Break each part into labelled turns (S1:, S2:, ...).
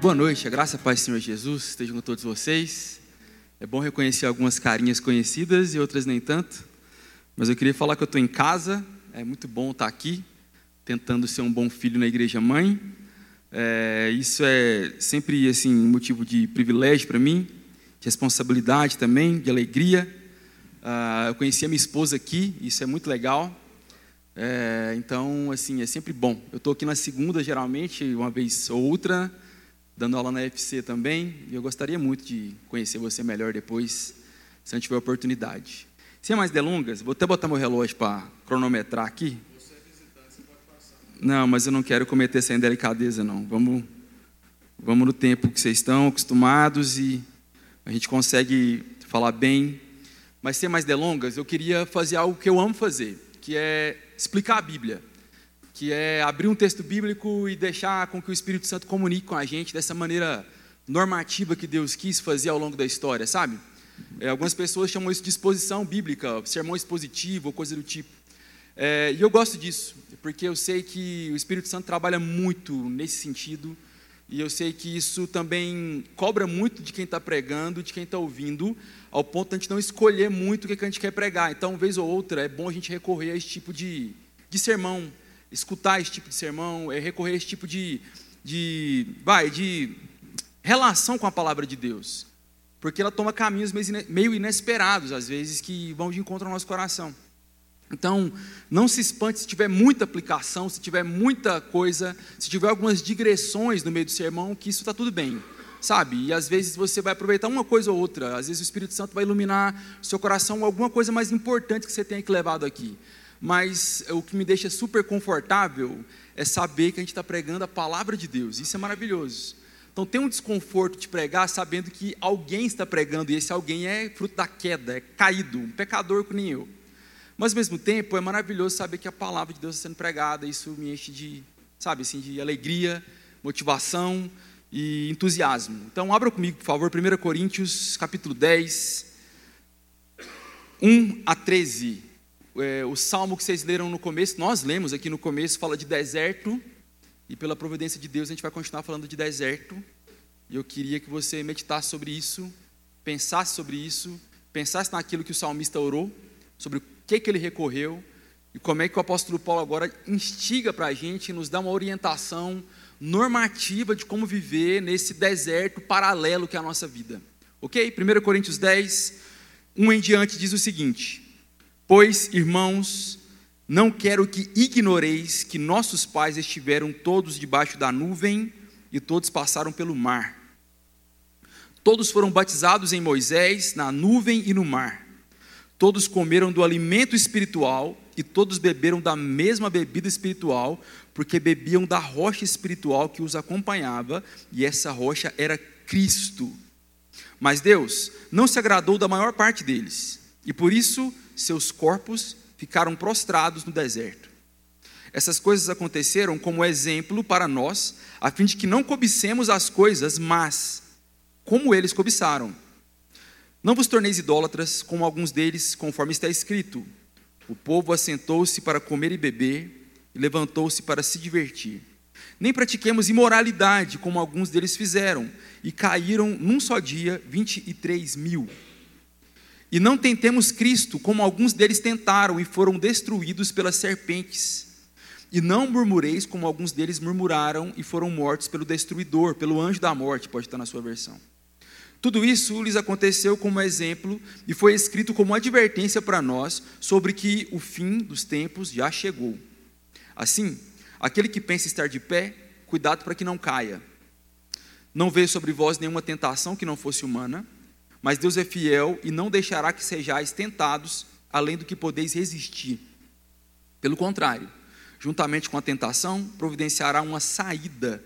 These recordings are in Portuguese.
S1: Boa noite, a graça a paz do Senhor Jesus estejam com todos vocês. É bom reconhecer algumas carinhas conhecidas e outras nem tanto, mas eu queria falar que eu estou em casa, é muito bom estar aqui, tentando ser um bom filho na igreja mãe. É, isso é sempre assim motivo de privilégio para mim, de responsabilidade também, de alegria. Ah, eu conheci a minha esposa aqui, isso é muito legal. É, então, assim, é sempre bom. Eu estou aqui na segunda, geralmente, uma vez ou outra, dando aula na UFC também, e eu gostaria muito de conhecer você melhor depois, se não tiver oportunidade. Sem mais delongas, vou até botar meu relógio para cronometrar aqui. Você é visitante, você pode passar. Não, mas eu não quero cometer essa indelicadeza, não. Vamos, vamos no tempo que vocês estão acostumados e a gente consegue falar bem. Mas sem mais delongas, eu queria fazer algo que eu amo fazer, que é explicar a Bíblia que é abrir um texto bíblico e deixar com que o Espírito Santo comunique com a gente dessa maneira normativa que Deus quis fazer ao longo da história, sabe? É, algumas pessoas chamam isso de exposição bíblica, sermão expositivo coisa do tipo. É, e eu gosto disso, porque eu sei que o Espírito Santo trabalha muito nesse sentido, e eu sei que isso também cobra muito de quem está pregando, de quem está ouvindo, ao ponto de a gente não escolher muito o que a gente quer pregar. Então, uma vez ou outra, é bom a gente recorrer a esse tipo de, de sermão, escutar esse tipo de sermão, é recorrer a esse tipo de, de, vai, de relação com a palavra de Deus. Porque ela toma caminhos meio inesperados, às vezes, que vão de encontro ao nosso coração. Então, não se espante se tiver muita aplicação, se tiver muita coisa, se tiver algumas digressões no meio do sermão, que isso está tudo bem, sabe? E às vezes você vai aproveitar uma coisa ou outra, às vezes o Espírito Santo vai iluminar seu coração alguma coisa mais importante que você tenha que levado aqui mas o que me deixa super confortável é saber que a gente está pregando a palavra de Deus. Isso é maravilhoso. Então tem um desconforto de pregar sabendo que alguém está pregando e esse alguém é fruto da queda, é caído, um pecador como nem eu. Mas ao mesmo tempo é maravilhoso saber que a palavra de Deus está sendo pregada. Isso me enche de, sabe, assim, de alegria, motivação e entusiasmo. Então abra comigo, por favor, 1 Coríntios, capítulo 10, 1 a 13 é, o salmo que vocês leram no começo, nós lemos aqui no começo, fala de deserto, e pela providência de Deus a gente vai continuar falando de deserto. E eu queria que você meditasse sobre isso, pensasse sobre isso, pensasse naquilo que o salmista orou, sobre o que, que ele recorreu, e como é que o apóstolo Paulo agora instiga para a gente, nos dá uma orientação normativa de como viver nesse deserto paralelo que é a nossa vida. Ok? 1 Coríntios 10, 1 em diante diz o seguinte. Pois, irmãos, não quero que ignoreis que nossos pais estiveram todos debaixo da nuvem e todos passaram pelo mar. Todos foram batizados em Moisés, na nuvem e no mar. Todos comeram do alimento espiritual e todos beberam da mesma bebida espiritual, porque bebiam da rocha espiritual que os acompanhava, e essa rocha era Cristo. Mas Deus não se agradou da maior parte deles, e por isso seus corpos ficaram prostrados no deserto. Essas coisas aconteceram como exemplo para nós, a fim de que não cobicemos as coisas, mas como eles cobiçaram. Não vos torneis idólatras, como alguns deles, conforme está escrito: O povo assentou-se para comer e beber, e levantou-se para se divertir. Nem pratiquemos imoralidade, como alguns deles fizeram, e caíram num só dia 23 mil. E não tentemos Cristo, como alguns deles tentaram e foram destruídos pelas serpentes. E não murmureis, como alguns deles murmuraram e foram mortos pelo destruidor, pelo anjo da morte, pode estar na sua versão. Tudo isso lhes aconteceu como exemplo e foi escrito como advertência para nós sobre que o fim dos tempos já chegou. Assim, aquele que pensa estar de pé, cuidado para que não caia. Não veio sobre vós nenhuma tentação que não fosse humana mas Deus é fiel e não deixará que sejais tentados além do que podeis resistir. Pelo contrário, juntamente com a tentação, providenciará uma saída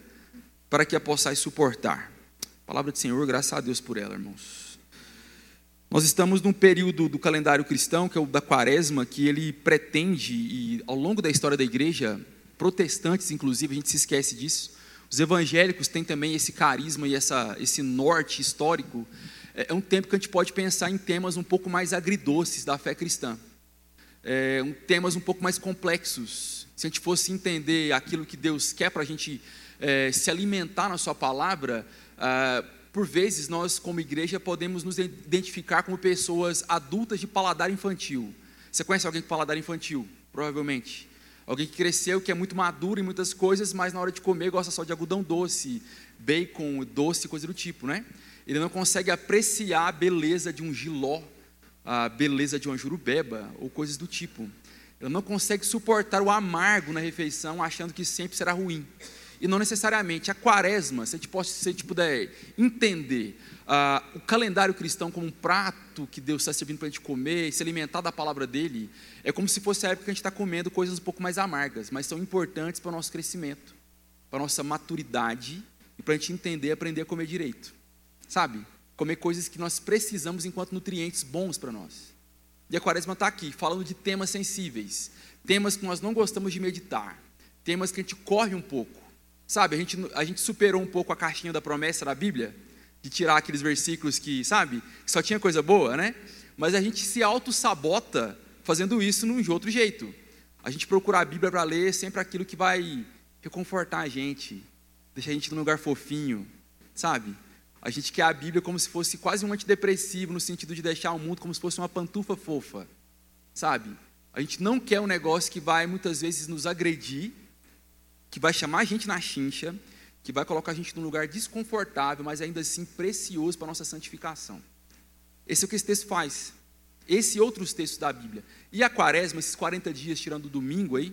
S1: para que a possais suportar. Palavra do Senhor, graças a Deus por ela, irmãos. Nós estamos num período do calendário cristão, que é o da quaresma, que ele pretende, e ao longo da história da igreja, protestantes inclusive, a gente se esquece disso, os evangélicos têm também esse carisma e essa, esse norte histórico é, é um tempo que a gente pode pensar em temas um pouco mais agridoces da fé cristã, é, um, temas um pouco mais complexos. Se a gente fosse entender aquilo que Deus quer para a gente é, se alimentar na Sua palavra, ah, por vezes nós, como igreja, podemos nos identificar como pessoas adultas de paladar infantil. Você conhece alguém com paladar infantil? Provavelmente. Alguém que cresceu, que é muito maduro em muitas coisas, mas na hora de comer gosta só de algodão doce, bacon, doce, coisa do tipo, né? Ele não consegue apreciar a beleza de um giló, a beleza de uma jurubeba ou coisas do tipo. Ele não consegue suportar o amargo na refeição, achando que sempre será ruim. E não necessariamente. A quaresma, se a gente, pode, se a gente puder entender o calendário cristão como um prato que Deus está servindo para a gente comer e se alimentar da palavra dele, é como se fosse a época que a gente está comendo coisas um pouco mais amargas, mas são importantes para o nosso crescimento, para a nossa maturidade e para a gente entender e aprender a comer direito. Sabe? Comer coisas que nós precisamos enquanto nutrientes bons para nós. E a quaresma está aqui, falando de temas sensíveis, temas que nós não gostamos de meditar, temas que a gente corre um pouco. Sabe, a gente, a gente superou um pouco a caixinha da promessa da Bíblia, de tirar aqueles versículos que, sabe, só tinha coisa boa, né? Mas a gente se auto-sabota fazendo isso de outro jeito. A gente procura a Bíblia para ler sempre aquilo que vai reconfortar a gente, deixar a gente num lugar fofinho, sabe? A gente quer a Bíblia como se fosse quase um antidepressivo, no sentido de deixar o mundo como se fosse uma pantufa fofa, sabe? A gente não quer um negócio que vai muitas vezes nos agredir, que vai chamar a gente na chincha, que vai colocar a gente num lugar desconfortável, mas ainda assim precioso para a nossa santificação. Esse é o que esse texto faz. Esse e outros textos da Bíblia. E a quaresma, esses 40 dias, tirando o domingo aí,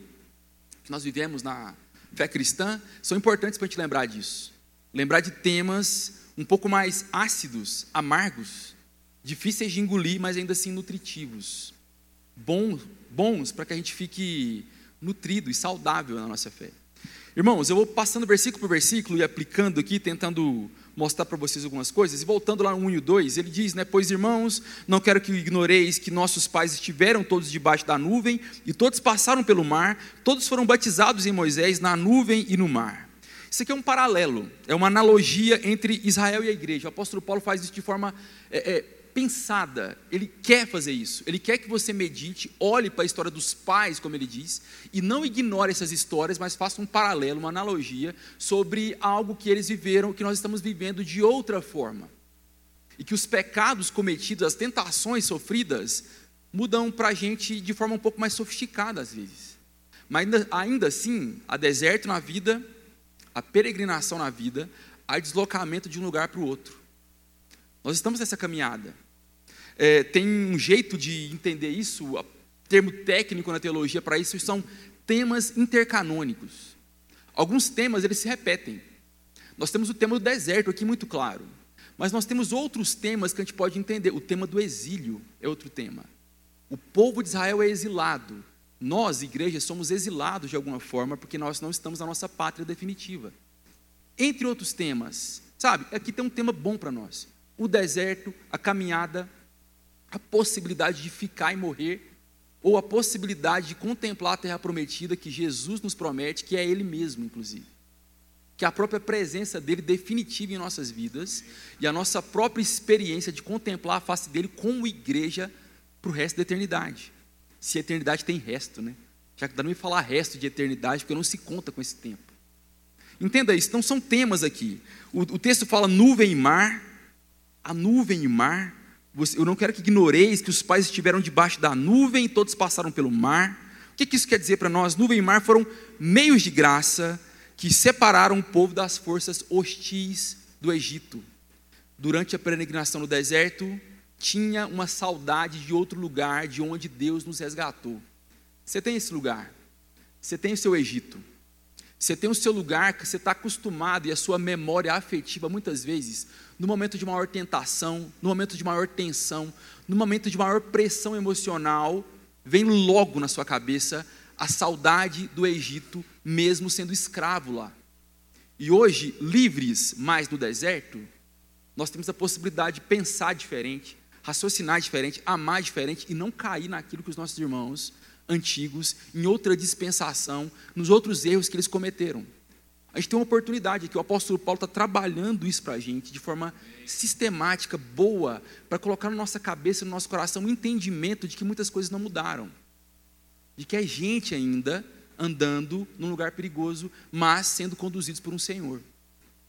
S1: que nós vivemos na fé cristã, são importantes para a gente lembrar disso. Lembrar de temas um pouco mais ácidos, amargos, difíceis de engolir, mas ainda assim nutritivos. Bons, bons para que a gente fique nutrido e saudável na nossa fé. Irmãos, eu vou passando versículo por versículo e aplicando aqui, tentando mostrar para vocês algumas coisas. E voltando lá no 1 e 2, ele diz, né, Pois irmãos, não quero que ignoreis que nossos pais estiveram todos debaixo da nuvem e todos passaram pelo mar, todos foram batizados em Moisés na nuvem e no mar. Isso aqui é um paralelo, é uma analogia entre Israel e a igreja. O apóstolo Paulo faz isso de forma é, é, pensada, ele quer fazer isso, ele quer que você medite, olhe para a história dos pais, como ele diz, e não ignore essas histórias, mas faça um paralelo, uma analogia sobre algo que eles viveram, que nós estamos vivendo de outra forma. E que os pecados cometidos, as tentações sofridas, mudam para a gente de forma um pouco mais sofisticada às vezes. Mas ainda, ainda assim, há deserto na vida, a peregrinação na vida, há deslocamento de um lugar para o outro. Nós estamos nessa caminhada. É, tem um jeito de entender isso, termo técnico na teologia para isso são temas intercanônicos. Alguns temas eles se repetem. Nós temos o tema do deserto aqui muito claro, mas nós temos outros temas que a gente pode entender. O tema do exílio é outro tema. O povo de Israel é exilado. Nós, igreja, somos exilados de alguma forma porque nós não estamos na nossa pátria definitiva. Entre outros temas, sabe? Aqui tem um tema bom para nós: o deserto, a caminhada, a possibilidade de ficar e morrer, ou a possibilidade de contemplar a terra prometida que Jesus nos promete, que é Ele mesmo, inclusive. Que a própria presença dele definitiva em nossas vidas e a nossa própria experiência de contemplar a face dele como igreja para o resto da eternidade se a eternidade tem resto, né? Já que dá não me falar resto de eternidade, porque não se conta com esse tempo. Entenda isso, então são temas aqui. O, o texto fala nuvem e mar, a nuvem e mar. eu não quero que ignoreis que os pais estiveram debaixo da nuvem e todos passaram pelo mar. O que, que isso quer dizer para nós? Nuvem e mar foram meios de graça que separaram o povo das forças hostis do Egito. Durante a peregrinação no deserto, tinha uma saudade de outro lugar, de onde Deus nos resgatou. Você tem esse lugar, você tem o seu Egito, você tem o seu lugar que você está acostumado e a sua memória afetiva, muitas vezes, no momento de maior tentação, no momento de maior tensão, no momento de maior pressão emocional, vem logo na sua cabeça a saudade do Egito, mesmo sendo escravo lá. E hoje, livres mais no deserto, nós temos a possibilidade de pensar diferente, raciocinar diferente, amar diferente e não cair naquilo que os nossos irmãos antigos, em outra dispensação, nos outros erros que eles cometeram. A gente tem uma oportunidade aqui, o apóstolo Paulo está trabalhando isso para a gente de forma sistemática, boa, para colocar na nossa cabeça, no nosso coração, um entendimento de que muitas coisas não mudaram. De que a gente ainda andando num lugar perigoso, mas sendo conduzidos por um Senhor.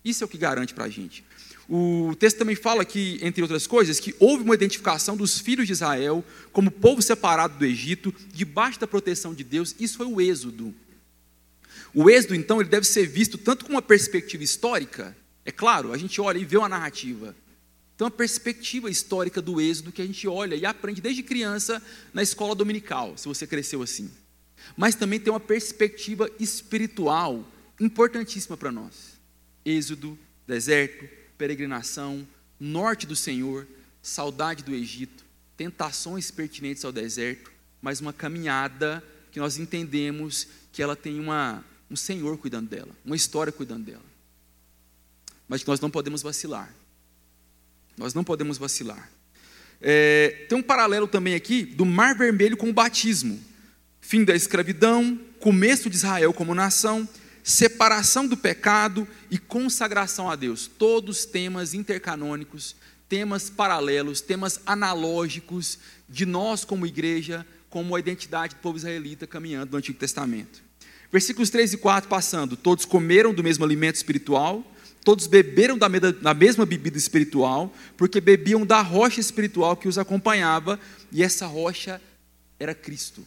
S1: Isso é o que garante para a gente. O texto também fala que, entre outras coisas, que houve uma identificação dos filhos de Israel como povo separado do Egito, debaixo da proteção de Deus. Isso foi o êxodo. O êxodo, então, ele deve ser visto tanto com uma perspectiva histórica, é claro, a gente olha e vê uma narrativa. Então, a perspectiva histórica do êxodo que a gente olha e aprende desde criança na escola dominical, se você cresceu assim. Mas também tem uma perspectiva espiritual importantíssima para nós. Êxodo, deserto, peregrinação, norte do Senhor, saudade do Egito, tentações pertinentes ao deserto, mas uma caminhada que nós entendemos que ela tem uma, um Senhor cuidando dela, uma história cuidando dela. Mas que nós não podemos vacilar. Nós não podemos vacilar. É, tem um paralelo também aqui do Mar Vermelho com o batismo. Fim da escravidão, começo de Israel como nação, separação do pecado e consagração a Deus. Todos temas intercanônicos, temas paralelos, temas analógicos de nós como igreja, como a identidade do povo israelita caminhando no Antigo Testamento. Versículos 3 e 4 passando: Todos comeram do mesmo alimento espiritual, todos beberam da, mesma bebida espiritual, porque bebiam da rocha espiritual que os acompanhava, e essa rocha era Cristo.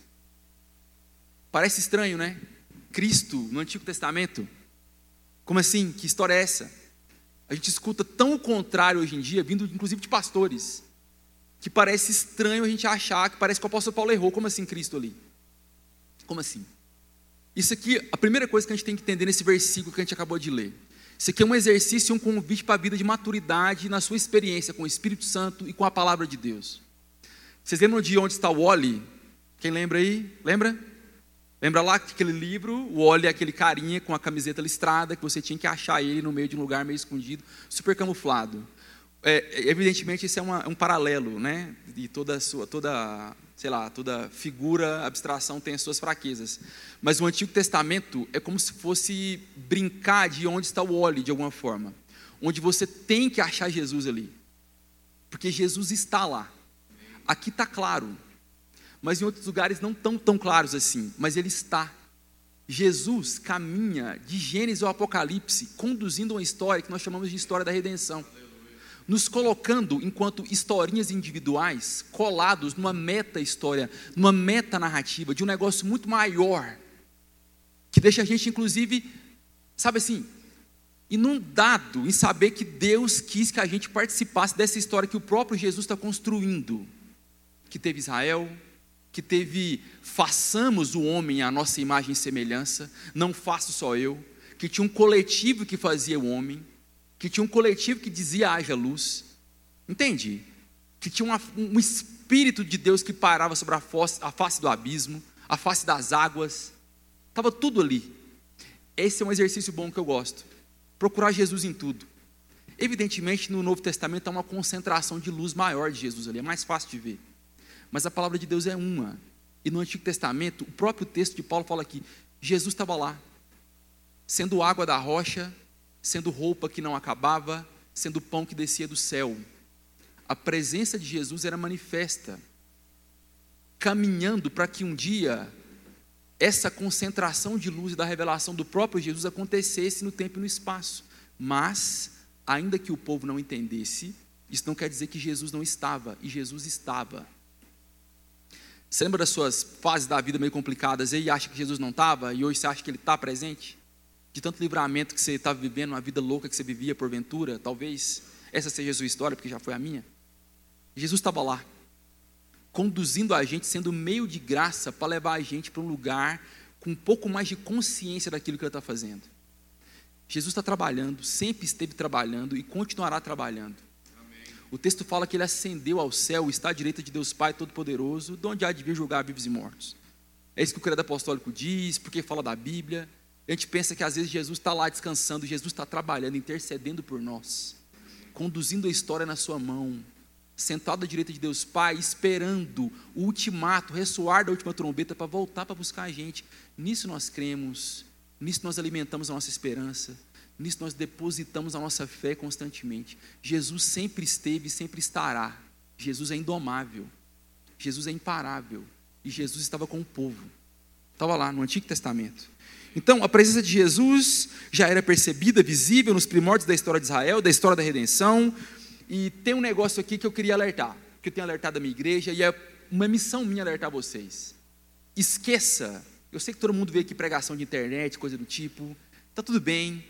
S1: Parece estranho, né? Cristo no Antigo Testamento? Como assim? Que história é essa? A gente escuta tão o contrário hoje em dia, vindo inclusive de pastores, que parece estranho a gente achar que parece que o apóstolo Paulo errou. Como assim Cristo ali? Como assim? Isso aqui, a primeira coisa que a gente tem que entender nesse versículo que a gente acabou de ler. Isso aqui é um exercício um convite para a vida de maturidade na sua experiência com o Espírito Santo e com a palavra de Deus. Vocês lembram de onde está o Wally? Quem lembra aí? Lembra? Lembra lá que aquele livro, o Wally é aquele carinha com a camiseta listrada, que você tinha que achar ele no meio de um lugar meio escondido, super camuflado. É, evidentemente, isso é uma, um paralelo, né? E toda sua, toda, sei lá, toda figura, abstração tem as suas fraquezas. Mas o Antigo Testamento é como se fosse brincar de onde está o Wally, de alguma forma. Onde você tem que achar Jesus ali. Porque Jesus está lá. Aqui está claro mas em outros lugares não tão tão claros assim, mas ele está. Jesus caminha de Gênesis ao Apocalipse, conduzindo uma história que nós chamamos de história da redenção. Nos colocando enquanto historinhas individuais, colados numa meta-história, numa meta-narrativa, de um negócio muito maior, que deixa a gente, inclusive, sabe assim, inundado em saber que Deus quis que a gente participasse dessa história que o próprio Jesus está construindo. Que teve Israel, que teve façamos o homem à nossa imagem e semelhança, não faço só eu, que tinha um coletivo que fazia o homem, que tinha um coletivo que dizia haja luz, entende? Que tinha uma, um espírito de Deus que parava sobre a face, a face do abismo, a face das águas, estava tudo ali. Esse é um exercício bom que eu gosto. Procurar Jesus em tudo. Evidentemente, no Novo Testamento há uma concentração de luz maior de Jesus ali, é mais fácil de ver mas a palavra de Deus é uma. E no Antigo Testamento, o próprio texto de Paulo fala que Jesus estava lá, sendo água da rocha, sendo roupa que não acabava, sendo pão que descia do céu. A presença de Jesus era manifesta, caminhando para que um dia essa concentração de luz e da revelação do próprio Jesus acontecesse no tempo e no espaço. Mas, ainda que o povo não entendesse, isso não quer dizer que Jesus não estava, e Jesus estava. Você lembra das suas fases da vida meio complicadas e acha que Jesus não estava e hoje você acha que ele está presente? De tanto livramento que você estava vivendo, uma vida louca que você vivia porventura, talvez essa seja a sua história, porque já foi a minha. Jesus estava lá, conduzindo a gente, sendo meio de graça para levar a gente para um lugar com um pouco mais de consciência daquilo que ele está fazendo. Jesus está trabalhando, sempre esteve trabalhando e continuará trabalhando. O texto fala que ele ascendeu ao céu, está à direita de Deus Pai Todo-Poderoso, de onde há de vir julgar vivos e mortos. É isso que o credo apostólico diz, porque fala da Bíblia. A gente pensa que às vezes Jesus está lá descansando, Jesus está trabalhando, intercedendo por nós, conduzindo a história na sua mão, sentado à direita de Deus Pai, esperando o ultimato, ressoar da última trombeta para voltar para buscar a gente. Nisso nós cremos, nisso nós alimentamos a nossa esperança. Nisso nós depositamos a nossa fé constantemente. Jesus sempre esteve e sempre estará. Jesus é indomável. Jesus é imparável. E Jesus estava com o povo. Estava lá no Antigo Testamento. Então, a presença de Jesus já era percebida, visível nos primórdios da história de Israel, da história da redenção. E tem um negócio aqui que eu queria alertar, que eu tenho alertado a minha igreja, e é uma missão minha alertar vocês. Esqueça, eu sei que todo mundo vê aqui pregação de internet, coisa do tipo, está tudo bem,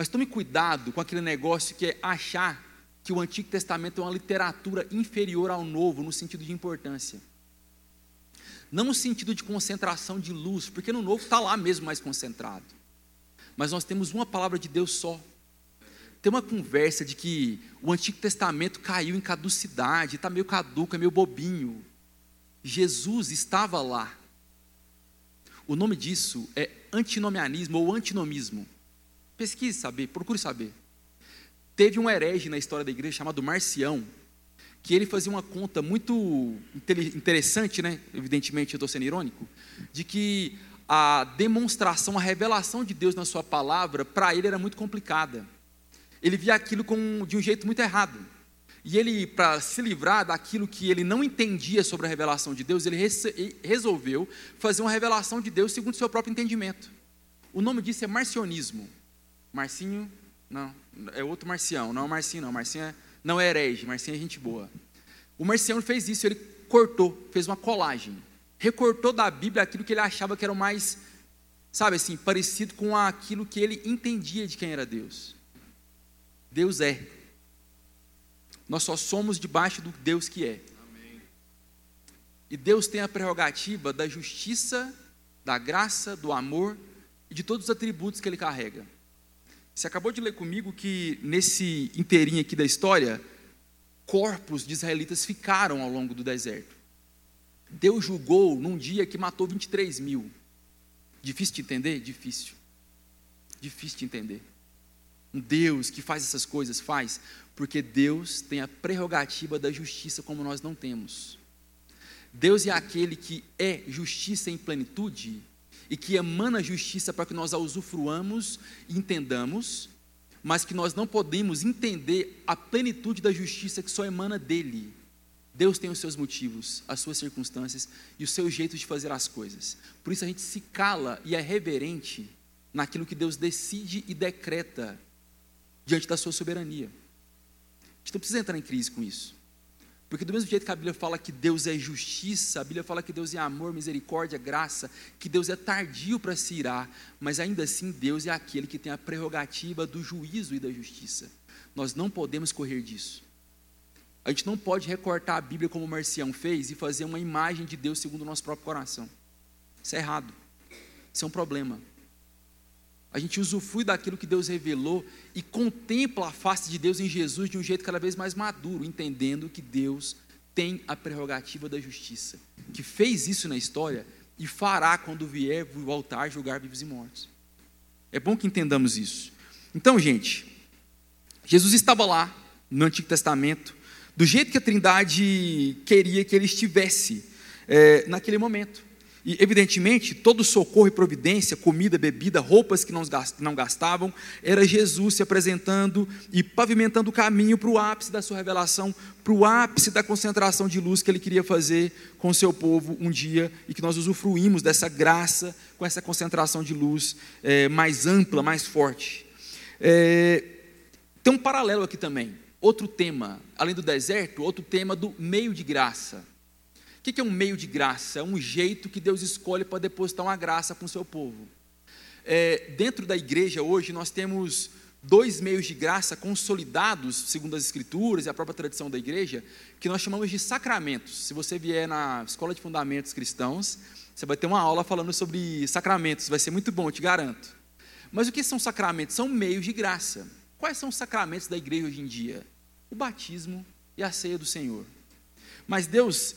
S1: mas tome cuidado com aquele negócio que é achar que o Antigo Testamento é uma literatura inferior ao Novo, no sentido de importância. Não no sentido de concentração de luz, porque no Novo está lá mesmo mais concentrado. Mas nós temos uma palavra de Deus só. Tem uma conversa de que o Antigo Testamento caiu em caducidade, está meio caduco, é meio bobinho. Jesus estava lá. O nome disso é antinomianismo ou antinomismo. Pesquise saber, procure saber. Teve um herege na história da igreja chamado Marcião, que ele fazia uma conta muito interessante, né? evidentemente eu estou sendo irônico, de que a demonstração, a revelação de Deus na sua palavra, para ele era muito complicada. Ele via aquilo com, de um jeito muito errado. E ele, para se livrar daquilo que ele não entendia sobre a revelação de Deus, ele resolveu fazer uma revelação de Deus segundo o seu próprio entendimento. O nome disso é marcionismo. Marcinho, não, é outro marcião, não é Marcinho, não. Marcinho é não é herege, Marcinho é gente boa. O Marciano fez isso, ele cortou, fez uma colagem. Recortou da Bíblia aquilo que ele achava que era o mais, sabe assim, parecido com aquilo que ele entendia de quem era Deus. Deus é. Nós só somos debaixo do Deus que é. Amém. E Deus tem a prerrogativa da justiça, da graça, do amor e de todos os atributos que ele carrega. Você acabou de ler comigo que nesse inteirinho aqui da história, corpos de israelitas ficaram ao longo do deserto. Deus julgou num dia que matou 23 mil. Difícil de entender? Difícil. Difícil de entender. Um Deus que faz essas coisas, faz, porque Deus tem a prerrogativa da justiça como nós não temos. Deus é aquele que é justiça em plenitude e que emana justiça para que nós a usufruamos e entendamos, mas que nós não podemos entender a plenitude da justiça que só emana dele. Deus tem os seus motivos, as suas circunstâncias e o seu jeito de fazer as coisas. Por isso a gente se cala e é reverente naquilo que Deus decide e decreta diante da sua soberania. A gente não precisa entrar em crise com isso. Porque do mesmo jeito que a Bíblia fala que Deus é justiça, a Bíblia fala que Deus é amor, misericórdia, graça, que Deus é tardio para se irar, mas ainda assim Deus é aquele que tem a prerrogativa do juízo e da justiça. Nós não podemos correr disso. A gente não pode recortar a Bíblia como o Marcião fez e fazer uma imagem de Deus segundo o nosso próprio coração. Isso é errado. Isso é um problema. A gente usufrui daquilo que Deus revelou e contempla a face de Deus em Jesus de um jeito cada vez mais maduro, entendendo que Deus tem a prerrogativa da justiça, que fez isso na história e fará quando vier voltar julgar vivos e mortos. É bom que entendamos isso. Então, gente, Jesus estava lá no Antigo Testamento, do jeito que a Trindade queria que ele estivesse é, naquele momento. E, evidentemente, todo socorro e providência, comida, bebida, roupas que não gastavam, era Jesus se apresentando e pavimentando o caminho para o ápice da sua revelação, para o ápice da concentração de luz que ele queria fazer com o seu povo um dia e que nós usufruímos dessa graça com essa concentração de luz é, mais ampla, mais forte. É, tem um paralelo aqui também, outro tema, além do deserto, outro tema do meio de graça. O que é um meio de graça? É um jeito que Deus escolhe para depositar uma graça para o seu povo. É, dentro da igreja hoje nós temos dois meios de graça consolidados, segundo as escrituras e a própria tradição da igreja, que nós chamamos de sacramentos. Se você vier na escola de fundamentos cristãos, você vai ter uma aula falando sobre sacramentos, vai ser muito bom, te garanto. Mas o que são sacramentos? São meios de graça. Quais são os sacramentos da igreja hoje em dia? O batismo e a ceia do Senhor. Mas Deus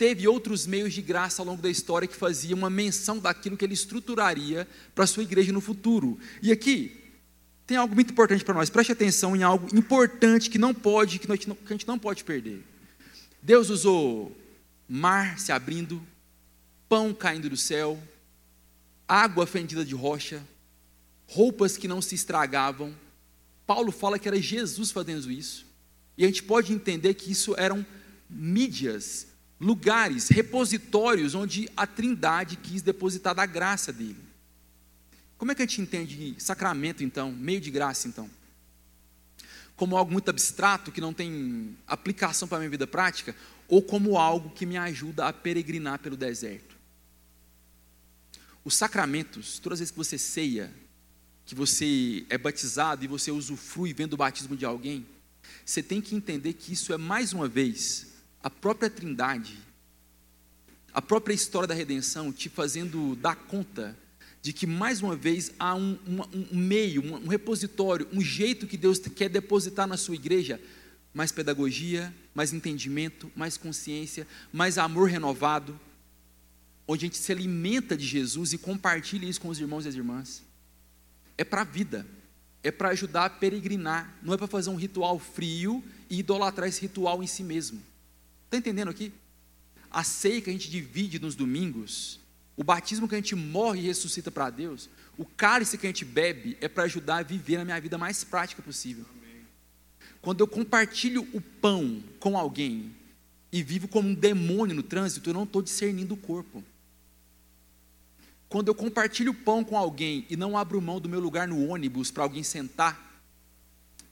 S1: teve outros meios de graça ao longo da história que faziam uma menção daquilo que ele estruturaria para a sua igreja no futuro. E aqui tem algo muito importante para nós. Preste atenção em algo importante que não pode, que, que a gente não pode perder. Deus usou mar se abrindo, pão caindo do céu, água fendida de rocha, roupas que não se estragavam. Paulo fala que era Jesus fazendo isso. E a gente pode entender que isso eram mídias lugares, repositórios onde a Trindade quis depositar da graça dele. Como é que a gente entende sacramento, então, meio de graça, então? Como algo muito abstrato, que não tem aplicação para a minha vida prática, ou como algo que me ajuda a peregrinar pelo deserto? Os sacramentos, todas as vezes que você ceia, que você é batizado e você usufrui vendo o batismo de alguém, você tem que entender que isso é mais uma vez a própria Trindade, a própria história da redenção te fazendo dar conta de que mais uma vez há um, um, um meio, um, um repositório, um jeito que Deus quer depositar na sua igreja mais pedagogia, mais entendimento, mais consciência, mais amor renovado, onde a gente se alimenta de Jesus e compartilha isso com os irmãos e as irmãs. É para a vida, é para ajudar a peregrinar, não é para fazer um ritual frio e idolatrar esse ritual em si mesmo. Está entendendo aqui? A ceia que a gente divide nos domingos, o batismo que a gente morre e ressuscita para Deus, o cálice que a gente bebe é para ajudar a viver a minha vida mais prática possível. Quando eu compartilho o pão com alguém e vivo como um demônio no trânsito, eu não estou discernindo o corpo. Quando eu compartilho o pão com alguém e não abro mão do meu lugar no ônibus para alguém sentar,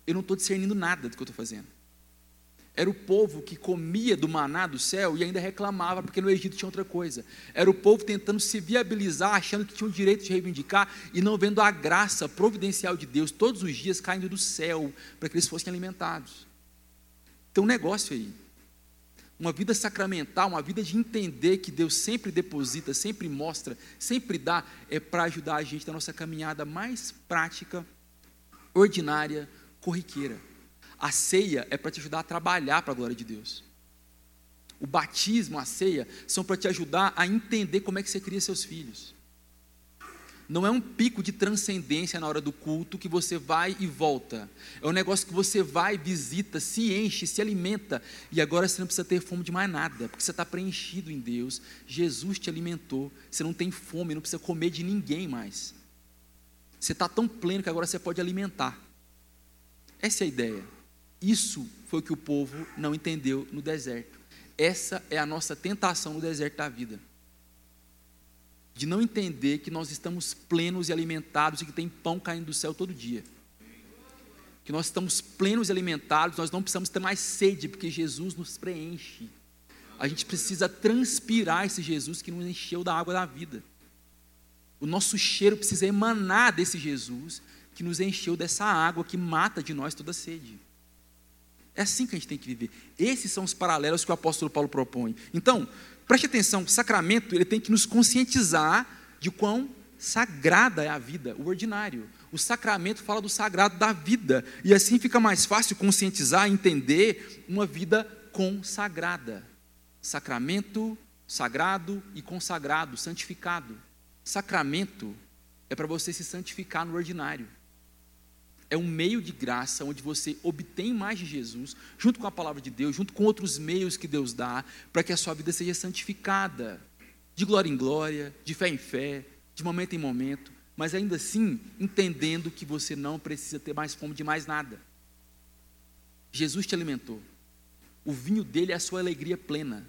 S1: eu não estou discernindo nada do que eu estou fazendo. Era o povo que comia do maná do céu e ainda reclamava porque no Egito tinha outra coisa. Era o povo tentando se viabilizar, achando que tinha o direito de reivindicar e não vendo a graça providencial de Deus todos os dias caindo do céu para que eles fossem alimentados. Tem um negócio aí. Uma vida sacramental, uma vida de entender que Deus sempre deposita, sempre mostra, sempre dá, é para ajudar a gente na nossa caminhada mais prática, ordinária, corriqueira. A ceia é para te ajudar a trabalhar para a glória de Deus. O batismo, a ceia, são para te ajudar a entender como é que você cria seus filhos. Não é um pico de transcendência na hora do culto que você vai e volta. É um negócio que você vai, visita, se enche, se alimenta. E agora você não precisa ter fome de mais nada, porque você está preenchido em Deus. Jesus te alimentou. Você não tem fome, não precisa comer de ninguém mais. Você está tão pleno que agora você pode alimentar. Essa é a ideia. Isso foi o que o povo não entendeu no deserto. Essa é a nossa tentação no deserto da vida. De não entender que nós estamos plenos e alimentados e que tem pão caindo do céu todo dia. Que nós estamos plenos e alimentados, nós não precisamos ter mais sede, porque Jesus nos preenche. A gente precisa transpirar esse Jesus que nos encheu da água da vida. O nosso cheiro precisa emanar desse Jesus que nos encheu dessa água que mata de nós toda sede. É assim que a gente tem que viver. Esses são os paralelos que o apóstolo Paulo propõe. Então, preste atenção, o sacramento ele tem que nos conscientizar de quão sagrada é a vida, o ordinário. O sacramento fala do sagrado da vida. E assim fica mais fácil conscientizar, entender uma vida consagrada. Sacramento, sagrado e consagrado, santificado. Sacramento é para você se santificar no ordinário é um meio de graça onde você obtém mais de Jesus, junto com a palavra de Deus, junto com outros meios que Deus dá, para que a sua vida seja santificada, de glória em glória, de fé em fé, de momento em momento, mas ainda assim entendendo que você não precisa ter mais fome de mais nada. Jesus te alimentou. O vinho dele é a sua alegria plena.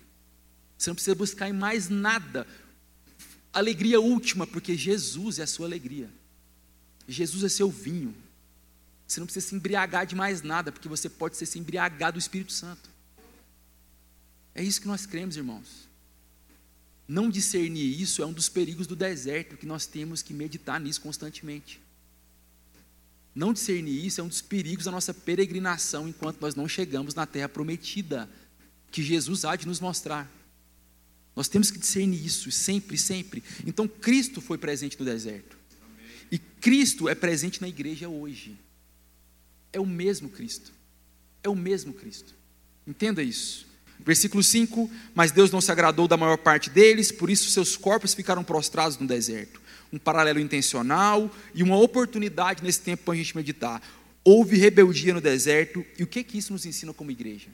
S1: Você não precisa buscar em mais nada. Alegria última, porque Jesus é a sua alegria. Jesus é seu vinho. Você não precisa se embriagar de mais nada, porque você pode ser se embriagar do Espírito Santo. É isso que nós cremos, irmãos. Não discernir isso é um dos perigos do deserto, que nós temos que meditar nisso constantemente. Não discernir isso é um dos perigos da nossa peregrinação enquanto nós não chegamos na terra prometida, que Jesus há de nos mostrar. Nós temos que discernir isso sempre, sempre. Então, Cristo foi presente no deserto. E Cristo é presente na igreja hoje. É o mesmo Cristo. É o mesmo Cristo. Entenda isso. Versículo 5: Mas Deus não se agradou da maior parte deles, por isso seus corpos ficaram prostrados no deserto. Um paralelo intencional e uma oportunidade nesse tempo para a gente meditar. Houve rebeldia no deserto, e o que, que isso nos ensina como igreja?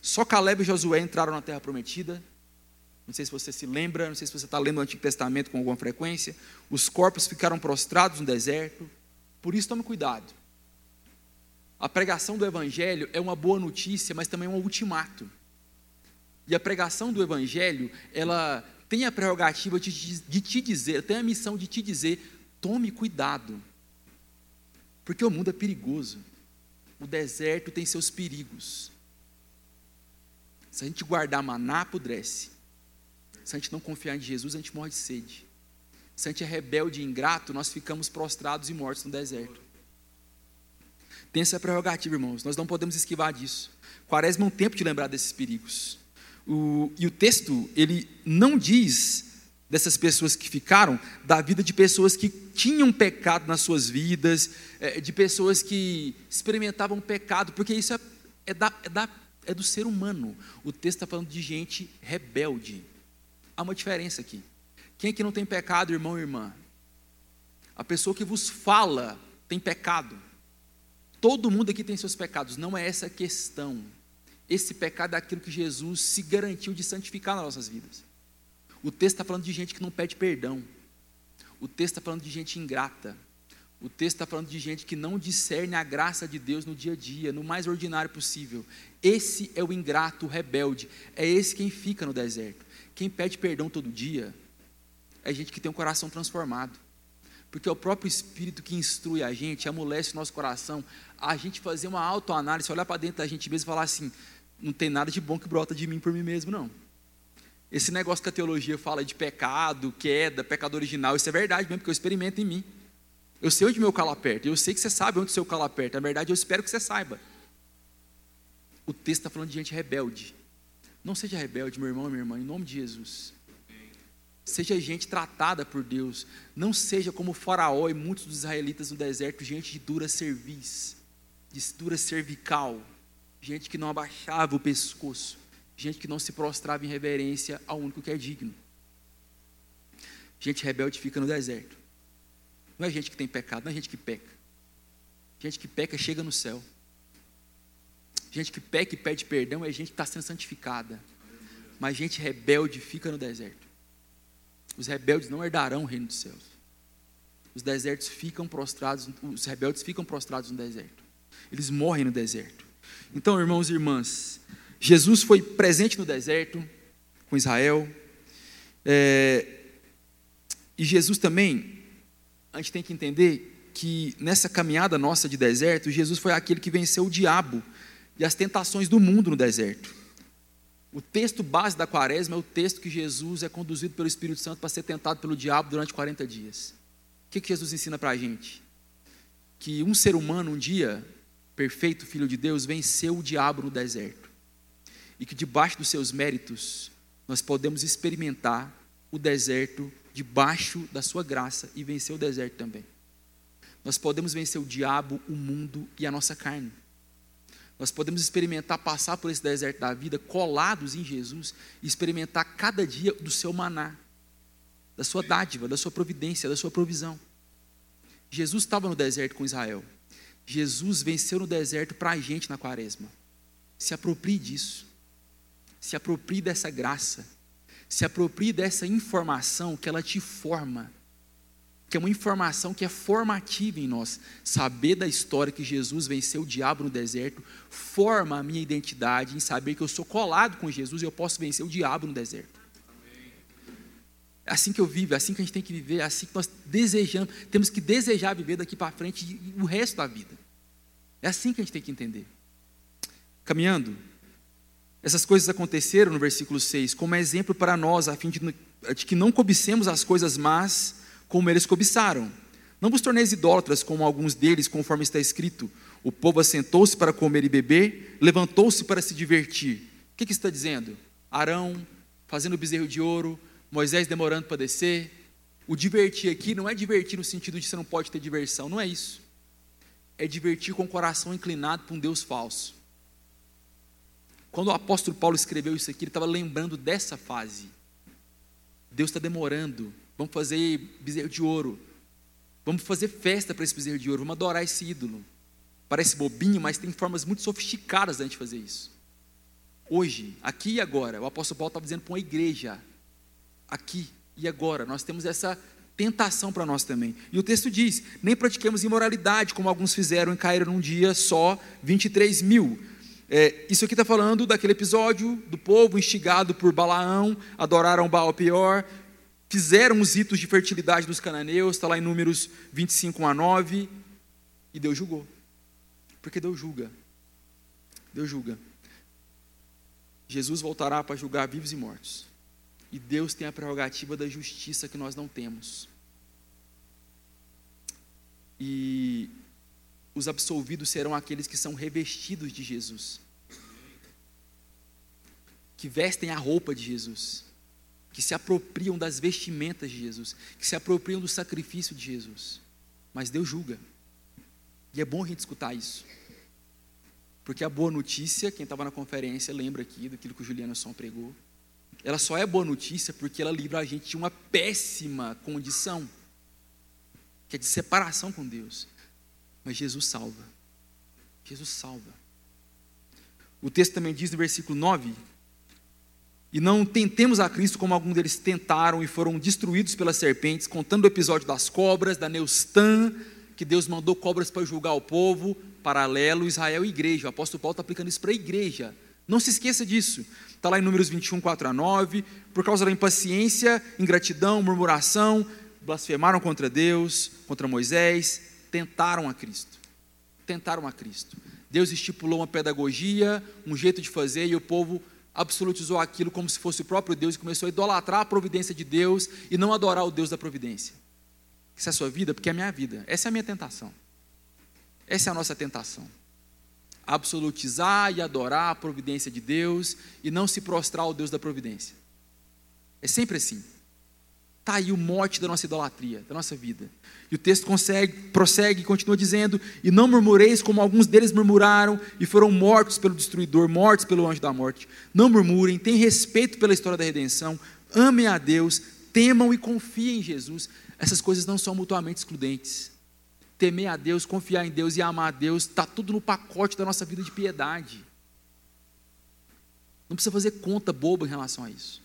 S1: Só Caleb e Josué entraram na terra prometida. Não sei se você se lembra, não sei se você está lendo o Antigo Testamento com alguma frequência. Os corpos ficaram prostrados no deserto. Por isso, tome cuidado. A pregação do Evangelho é uma boa notícia, mas também é um ultimato. E a pregação do Evangelho, ela tem a prerrogativa de, de te dizer, tem a missão de te dizer: tome cuidado, porque o mundo é perigoso, o deserto tem seus perigos. Se a gente guardar maná, apodrece. Se a gente não confiar em Jesus, a gente morre de sede. Gente é rebelde e ingrato, nós ficamos prostrados e mortos no deserto. Tem essa prerrogativa, irmãos. Nós não podemos esquivar disso. Quaresma é um tempo de lembrar desses perigos. O, e o texto, ele não diz dessas pessoas que ficaram, da vida de pessoas que tinham pecado nas suas vidas, é, de pessoas que experimentavam pecado, porque isso é, é, da, é, da, é do ser humano. O texto está falando de gente rebelde. Há uma diferença aqui. Quem é que não tem pecado, irmão e irmã? A pessoa que vos fala tem pecado. Todo mundo aqui tem seus pecados, não é essa a questão. Esse pecado é aquilo que Jesus se garantiu de santificar nas nossas vidas. O texto está falando de gente que não pede perdão. O texto está falando de gente ingrata. O texto está falando de gente que não discerne a graça de Deus no dia a dia, no mais ordinário possível. Esse é o ingrato, o rebelde. É esse quem fica no deserto. Quem pede perdão todo dia é gente que tem um coração transformado. Porque é o próprio Espírito que instrui a gente, amolece o nosso coração, a gente fazer uma autoanálise, olhar para dentro da gente mesmo e falar assim: não tem nada de bom que brota de mim por mim mesmo, não. Esse negócio que a teologia fala de pecado, queda, pecado original, isso é verdade mesmo, porque eu experimento em mim. Eu sei onde meu calo aperta, eu sei que você sabe onde o seu calo aperta, na verdade eu espero que você saiba. O texto está falando de gente rebelde. Não seja rebelde, meu irmão e minha irmã, em nome de Jesus. Seja gente tratada por Deus. Não seja como Faraó e muitos dos israelitas no deserto, gente de dura cerviz, de dura cervical, gente que não abaixava o pescoço gente que não se prostrava em reverência ao único que é digno. Gente rebelde fica no deserto. Não é gente que tem pecado, não é gente que peca. Gente que peca chega no céu. Gente que peca e pede perdão é gente que está sendo santificada. Mas gente rebelde fica no deserto. Os rebeldes não herdarão o reino dos céus. Os desertos ficam prostrados, os rebeldes ficam prostrados no deserto. Eles morrem no deserto. Então, irmãos e irmãs, Jesus foi presente no deserto com Israel. É, e Jesus também, a gente tem que entender que nessa caminhada nossa de deserto, Jesus foi aquele que venceu o diabo e as tentações do mundo no deserto. O texto base da quaresma é o texto que Jesus é conduzido pelo Espírito Santo para ser tentado pelo diabo durante 40 dias. O que, que Jesus ensina para a gente? Que um ser humano, um dia, perfeito filho de Deus, venceu o diabo no deserto e que debaixo dos seus méritos nós podemos experimentar o deserto debaixo da sua graça e vencer o deserto também. Nós podemos vencer o diabo, o mundo e a nossa carne. Nós podemos experimentar passar por esse deserto da vida colados em Jesus e experimentar cada dia do seu maná, da sua dádiva, da sua providência, da sua provisão. Jesus estava no deserto com Israel. Jesus venceu no deserto para a gente na quaresma. Se aproprie disso se aproprie dessa graça, se aproprie dessa informação que ela te forma, que é uma informação que é formativa em nós. Saber da história que Jesus venceu o diabo no deserto forma a minha identidade em saber que eu sou colado com Jesus e eu posso vencer o diabo no deserto. É assim que eu vivo, é assim que a gente tem que viver, é assim que nós desejamos, temos que desejar viver daqui para frente o resto da vida. É assim que a gente tem que entender. Caminhando, essas coisas aconteceram no versículo 6 como exemplo para nós, a fim de, de que não cobicemos as coisas más como eles cobiçaram. Não vos torneis idólatras como alguns deles, conforme está escrito. O povo assentou-se para comer e beber, levantou-se para se divertir. O que, que está dizendo? Arão fazendo bezerro de ouro, Moisés demorando para descer. O divertir aqui não é divertir no sentido de você não pode ter diversão, não é isso. É divertir com o coração inclinado para um Deus falso. Quando o apóstolo Paulo escreveu isso aqui, ele estava lembrando dessa fase. Deus está demorando. Vamos fazer bezerro de ouro. Vamos fazer festa para esse bezerro de ouro. Vamos adorar esse ídolo. Parece bobinho, mas tem formas muito sofisticadas da gente fazer isso. Hoje, aqui e agora, o apóstolo Paulo estava dizendo para uma igreja, aqui e agora, nós temos essa tentação para nós também. E o texto diz: nem pratiquemos imoralidade, como alguns fizeram e caíram num dia só 23 mil É, isso aqui está falando daquele episódio do povo instigado por Balaão, adoraram Baal pior, fizeram os ritos de fertilidade dos cananeus, está lá em Números 25 a 9, e Deus julgou. Porque Deus julga. Deus julga. Jesus voltará para julgar vivos e mortos. E Deus tem a prerrogativa da justiça que nós não temos. E os absolvidos serão aqueles que são revestidos de Jesus, que vestem a roupa de Jesus, que se apropriam das vestimentas de Jesus, que se apropriam do sacrifício de Jesus. Mas Deus julga. E é bom a gente escutar isso. Porque a boa notícia, quem estava na conferência lembra aqui daquilo que o Juliano Som pregou, ela só é boa notícia porque ela livra a gente de uma péssima condição, que é de separação com Deus. Mas Jesus salva. Jesus salva. O texto também diz no versículo 9: E não tentemos a Cristo como alguns deles tentaram e foram destruídos pelas serpentes, contando o episódio das cobras, da Neustã, que Deus mandou cobras para julgar o povo, paralelo Israel e igreja. O apóstolo Paulo está aplicando isso para a igreja. Não se esqueça disso. Está lá em Números 21, 4 a 9. Por causa da impaciência, ingratidão, murmuração, blasfemaram contra Deus, contra Moisés, tentaram a Cristo. Tentaram a Cristo. Deus estipulou uma pedagogia, um jeito de fazer, e o povo absolutizou aquilo como se fosse o próprio Deus e começou a idolatrar a providência de Deus e não adorar o Deus da providência. Isso é a sua vida? Porque é a minha vida. Essa é a minha tentação. Essa é a nossa tentação. Absolutizar e adorar a providência de Deus e não se prostrar ao Deus da providência. É sempre assim. Está aí o mote da nossa idolatria, da nossa vida. E o texto consegue, prossegue e continua dizendo: E não murmureis como alguns deles murmuraram e foram mortos pelo destruidor, mortos pelo anjo da morte. Não murmurem, tenham respeito pela história da redenção, amem a Deus, temam e confiem em Jesus. Essas coisas não são mutuamente excludentes. Temer a Deus, confiar em Deus e amar a Deus, está tudo no pacote da nossa vida de piedade. Não precisa fazer conta boba em relação a isso.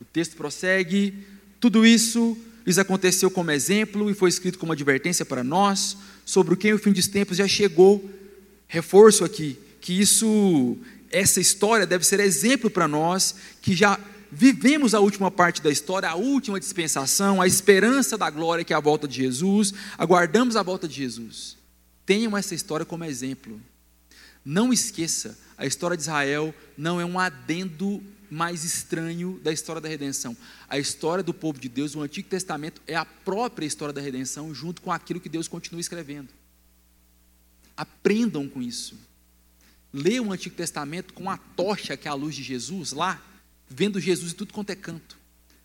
S1: O texto prossegue tudo isso lhes aconteceu como exemplo e foi escrito como advertência para nós, sobre o que o fim dos tempos já chegou. Reforço aqui que isso, essa história deve ser exemplo para nós que já vivemos a última parte da história, a última dispensação, a esperança da glória que é a volta de Jesus, aguardamos a volta de Jesus. Tenham essa história como exemplo. Não esqueça, a história de Israel não é um adendo mais estranho da história da redenção. A história do povo de Deus, o Antigo Testamento, é a própria história da redenção, junto com aquilo que Deus continua escrevendo. Aprendam com isso. Leiam o Antigo Testamento com a tocha que é a luz de Jesus lá, vendo Jesus em tudo quanto é canto.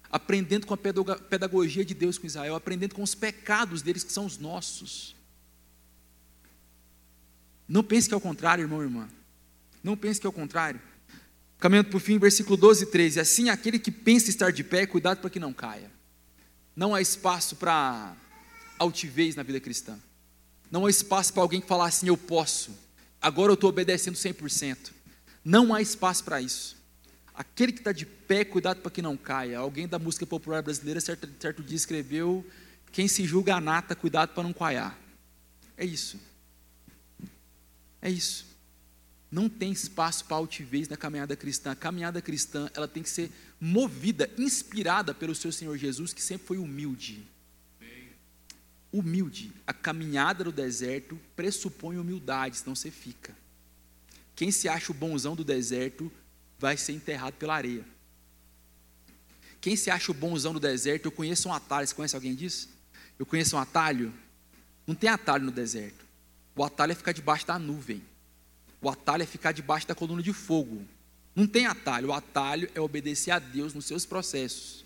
S1: Aprendendo com a pedagogia de Deus com Israel, aprendendo com os pecados deles que são os nossos. Não pense que é o contrário, irmão e irmã. Não pense que é o contrário. Caminhando por fim, versículo 12 e 13. Assim, aquele que pensa estar de pé, cuidado para que não caia. Não há espaço para altivez na vida cristã. Não há espaço para alguém que falar assim, eu posso. Agora eu estou obedecendo 100%. Não há espaço para isso. Aquele que está de pé, cuidado para que não caia. Alguém da música popular brasileira, certo, certo dia, escreveu: Quem se julga a nata, cuidado para não coiar. É isso. É isso. Não tem espaço para altivez na caminhada cristã. A caminhada cristã ela tem que ser movida, inspirada pelo seu Senhor Jesus, que sempre foi humilde. Humilde. A caminhada no deserto pressupõe humildade, senão você fica. Quem se acha o bonzão do deserto vai ser enterrado pela areia. Quem se acha o bonzão do deserto, eu conheço um atalho. Você conhece alguém disso? Eu conheço um atalho. Não tem atalho no deserto. O atalho é ficar debaixo da nuvem. O atalho é ficar debaixo da coluna de fogo. Não tem atalho. O atalho é obedecer a Deus nos seus processos.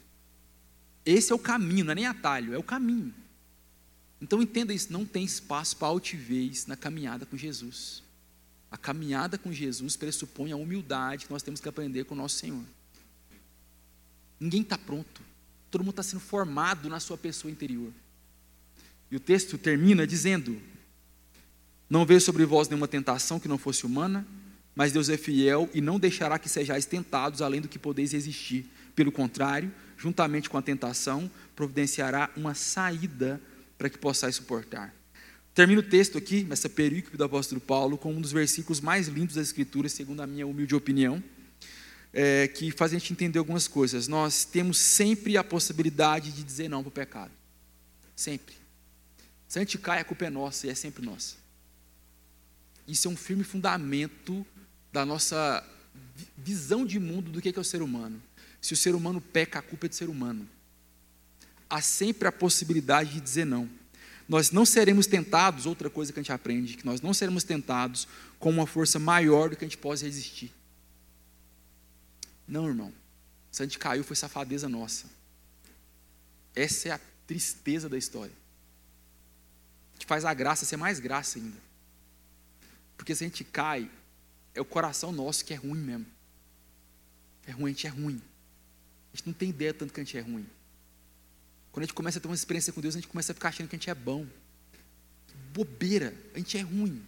S1: Esse é o caminho, não é nem atalho, é o caminho. Então entenda isso, não tem espaço para altivez na caminhada com Jesus. A caminhada com Jesus pressupõe a humildade que nós temos que aprender com o nosso Senhor. Ninguém está pronto. Todo mundo está sendo formado na sua pessoa interior. E o texto termina dizendo: não veio sobre vós nenhuma tentação que não fosse humana, mas Deus é fiel e não deixará que sejais tentados além do que podeis resistir. Pelo contrário, juntamente com a tentação, providenciará uma saída para que possais suportar. Termino o texto aqui, nessa perícope do apóstolo Paulo, com um dos versículos mais lindos das Escrituras, segundo a minha humilde opinião, é, que faz a gente entender algumas coisas. Nós temos sempre a possibilidade de dizer não para o pecado. Sempre. Se a gente cai, a culpa é nossa e é sempre nossa. Isso é um firme fundamento da nossa visão de mundo do que é o ser humano. Se o ser humano peca, a culpa é do ser humano. Há sempre a possibilidade de dizer não. Nós não seremos tentados, outra coisa que a gente aprende, que nós não seremos tentados com uma força maior do que a gente possa resistir. Não, irmão. Se a gente caiu, foi safadeza nossa. Essa é a tristeza da história. Que faz a graça ser mais graça ainda. Porque se a gente cai, é o coração nosso que é ruim mesmo. É ruim, a gente é ruim. A gente não tem ideia tanto que a gente é ruim. Quando a gente começa a ter uma experiência com Deus, a gente começa a ficar achando que a gente é bom. Bobeira, a gente é ruim.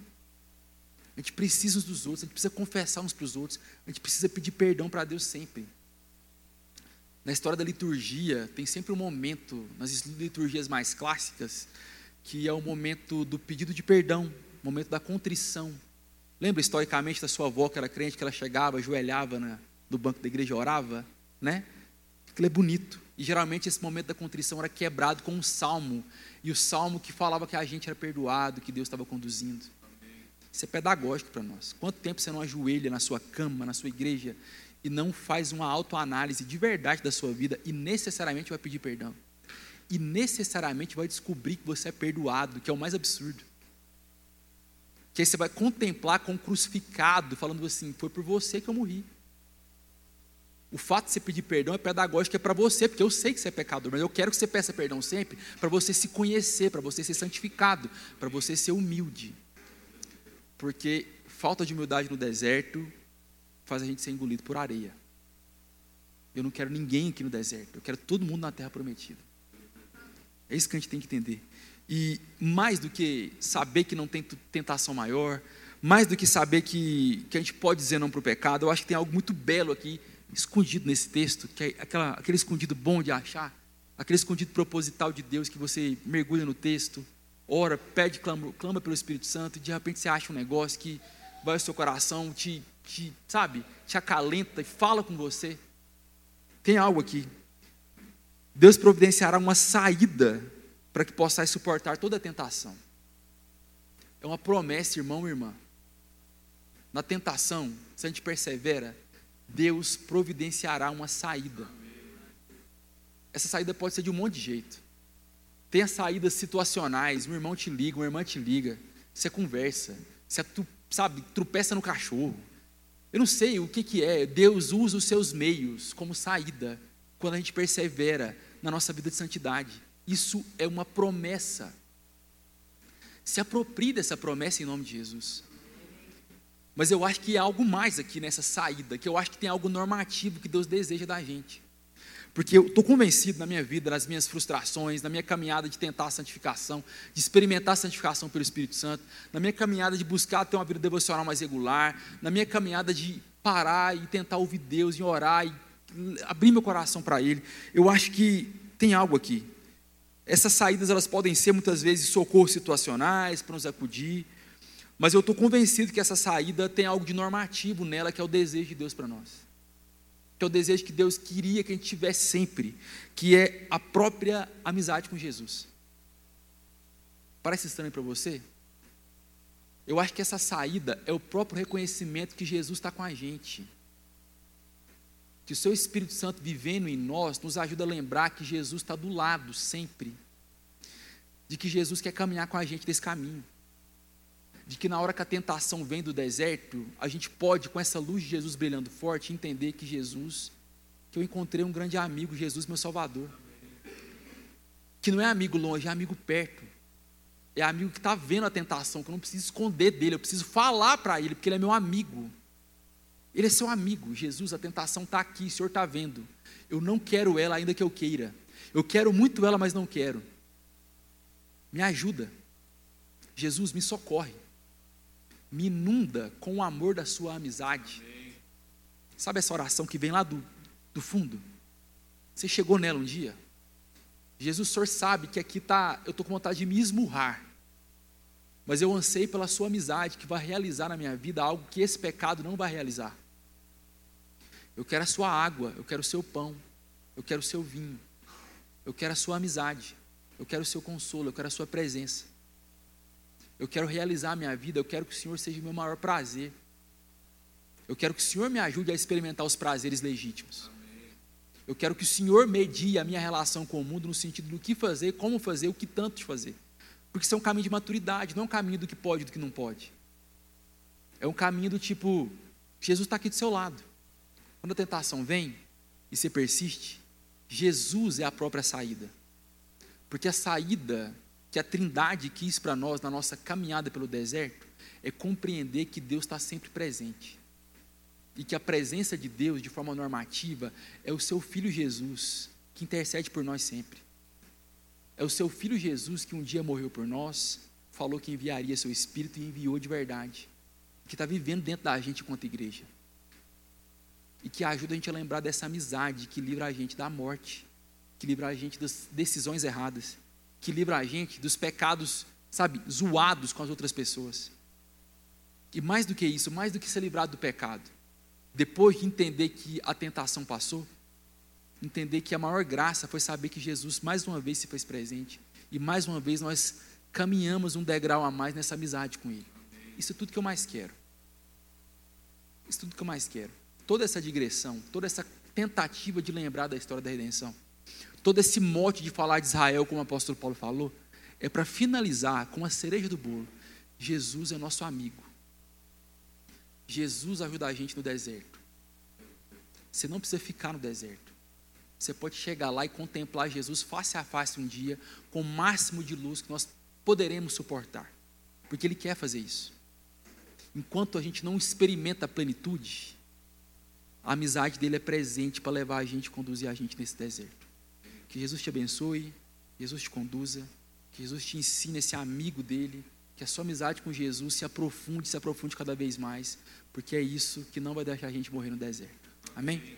S1: A gente precisa uns dos outros, a gente precisa confessar uns para os outros, a gente precisa pedir perdão para Deus sempre. Na história da liturgia, tem sempre um momento, nas liturgias mais clássicas, que é o momento do pedido de perdão, momento da contrição. Lembra historicamente da sua avó que era crente, que ela chegava, ajoelhava na, no banco da igreja orava? Né? Aquilo é bonito. E geralmente esse momento da contrição era quebrado com um salmo. E o salmo que falava que a gente era perdoado, que Deus estava conduzindo. Isso é pedagógico para nós. Quanto tempo você não ajoelha na sua cama, na sua igreja, e não faz uma autoanálise de verdade da sua vida e necessariamente vai pedir perdão? E necessariamente vai descobrir que você é perdoado, que é o mais absurdo. Que aí você vai contemplar com o crucificado, falando assim: foi por você que eu morri. O fato de você pedir perdão é pedagógico, é para você, porque eu sei que você é pecador, mas eu quero que você peça perdão sempre para você se conhecer, para você ser santificado, para você ser humilde. Porque falta de humildade no deserto faz a gente ser engolido por areia. Eu não quero ninguém aqui no deserto, eu quero todo mundo na terra prometida. É isso que a gente tem que entender. E mais do que saber que não tem tentação maior, mais do que saber que, que a gente pode dizer não para o pecado, eu acho que tem algo muito belo aqui escondido nesse texto, que é aquela, aquele escondido bom de achar, aquele escondido proposital de Deus que você mergulha no texto, ora, pede, clama, clama pelo Espírito Santo, e de repente você acha um negócio que vai ao seu coração, te, te, sabe, te acalenta e fala com você. Tem algo aqui. Deus providenciará uma saída para que possais suportar toda a tentação. É uma promessa, irmão e irmã. Na tentação, se a gente persevera, Deus providenciará uma saída. Essa saída pode ser de um monte de jeito. Tem as saídas situacionais, um irmão te liga, uma irmã te liga, você conversa, você sabe, tropeça no cachorro. Eu não sei o que, que é, Deus usa os seus meios como saída quando a gente persevera na nossa vida de santidade. Isso é uma promessa. Se aproprie dessa promessa em nome de Jesus. Mas eu acho que há algo mais aqui nessa saída, que eu acho que tem algo normativo que Deus deseja da gente. Porque eu estou convencido na minha vida, nas minhas frustrações, na minha caminhada de tentar a santificação, de experimentar a santificação pelo Espírito Santo, na minha caminhada de buscar ter uma vida devocional mais regular, na minha caminhada de parar e tentar ouvir Deus e orar e abrir meu coração para Ele. Eu acho que tem algo aqui. Essas saídas elas podem ser muitas vezes socorros situacionais para nos acudir, mas eu estou convencido que essa saída tem algo de normativo nela, que é o desejo de Deus para nós. Que é o desejo que Deus queria que a gente tivesse sempre, que é a própria amizade com Jesus. Parece estranho para você? Eu acho que essa saída é o próprio reconhecimento que Jesus está com a gente. Que o seu Espírito Santo vivendo em nós nos ajuda a lembrar que Jesus está do lado sempre. De que Jesus quer caminhar com a gente desse caminho de que na hora que a tentação vem do deserto, a gente pode, com essa luz de Jesus brilhando forte, entender que Jesus, que eu encontrei um grande amigo, Jesus, meu Salvador. Que não é amigo longe, é amigo perto. É amigo que está vendo a tentação, que eu não preciso esconder dele, eu preciso falar para ele, porque ele é meu amigo. Ele é seu amigo. Jesus, a tentação está aqui, o Senhor está vendo. Eu não quero ela, ainda que eu queira. Eu quero muito ela, mas não quero. Me ajuda. Jesus, me socorre me inunda com o amor da sua amizade. Sabe essa oração que vem lá do, do fundo? Você chegou nela um dia? Jesus, o senhor sabe que aqui tá, eu estou com vontade de me esmurrar. Mas eu anseio pela sua amizade que vai realizar na minha vida algo que esse pecado não vai realizar. Eu quero a sua água, eu quero o seu pão, eu quero o seu vinho, eu quero a sua amizade, eu quero o seu consolo, eu quero a sua presença. Eu quero realizar a minha vida, eu quero que o Senhor seja o meu maior prazer. Eu quero que o Senhor me ajude a experimentar os prazeres legítimos. Eu quero que o Senhor medie a minha relação com o mundo no sentido do que fazer, como fazer, o que tanto fazer. Porque isso é um caminho de maturidade, não é um caminho do que pode e do que não pode. É um caminho do tipo, Jesus está aqui do seu lado. Quando a tentação vem e você persiste, Jesus é a própria saída. Porque a saída que a Trindade quis para nós na nossa caminhada pelo deserto é compreender que Deus está sempre presente e que a presença de Deus, de forma normativa, é o seu Filho Jesus, que intercede por nós sempre. É o seu Filho Jesus que um dia morreu por nós, falou que enviaria seu Espírito e enviou de verdade, que está vivendo dentro da gente enquanto igreja. E que ajuda a gente a lembrar dessa amizade que livra a gente da morte, que livra a gente das decisões erradas, que livra a gente dos pecados, sabe, zoados com as outras pessoas. E mais do que isso, mais do que ser livrado do pecado, depois de entender que a tentação passou, entender que a maior graça foi saber que Jesus mais uma vez se fez presente e mais uma vez nós caminhamos um degrau a mais nessa amizade com Ele. Isso é tudo que eu mais quero. Isso é tudo que eu mais quero. Toda essa digressão, toda essa tentativa de lembrar da história da redenção, todo esse mote de falar de Israel, como o apóstolo Paulo falou, é para finalizar com a cereja do bolo. Jesus é nosso amigo. Jesus ajuda a gente no deserto. Você não precisa ficar no deserto. Você pode chegar lá e contemplar Jesus face a face um dia, com o máximo de luz que nós poderemos suportar. Porque Ele quer fazer isso. Enquanto a gente não experimenta a plenitude, a amizade dele é presente para levar a gente, conduzir a gente nesse deserto. Que Jesus te abençoe, Jesus te conduza, que Jesus te ensine esse amigo dele, que a sua amizade com Jesus se aprofunde, se aprofunde cada vez mais, porque é isso que não vai deixar a gente morrer no deserto. Amém?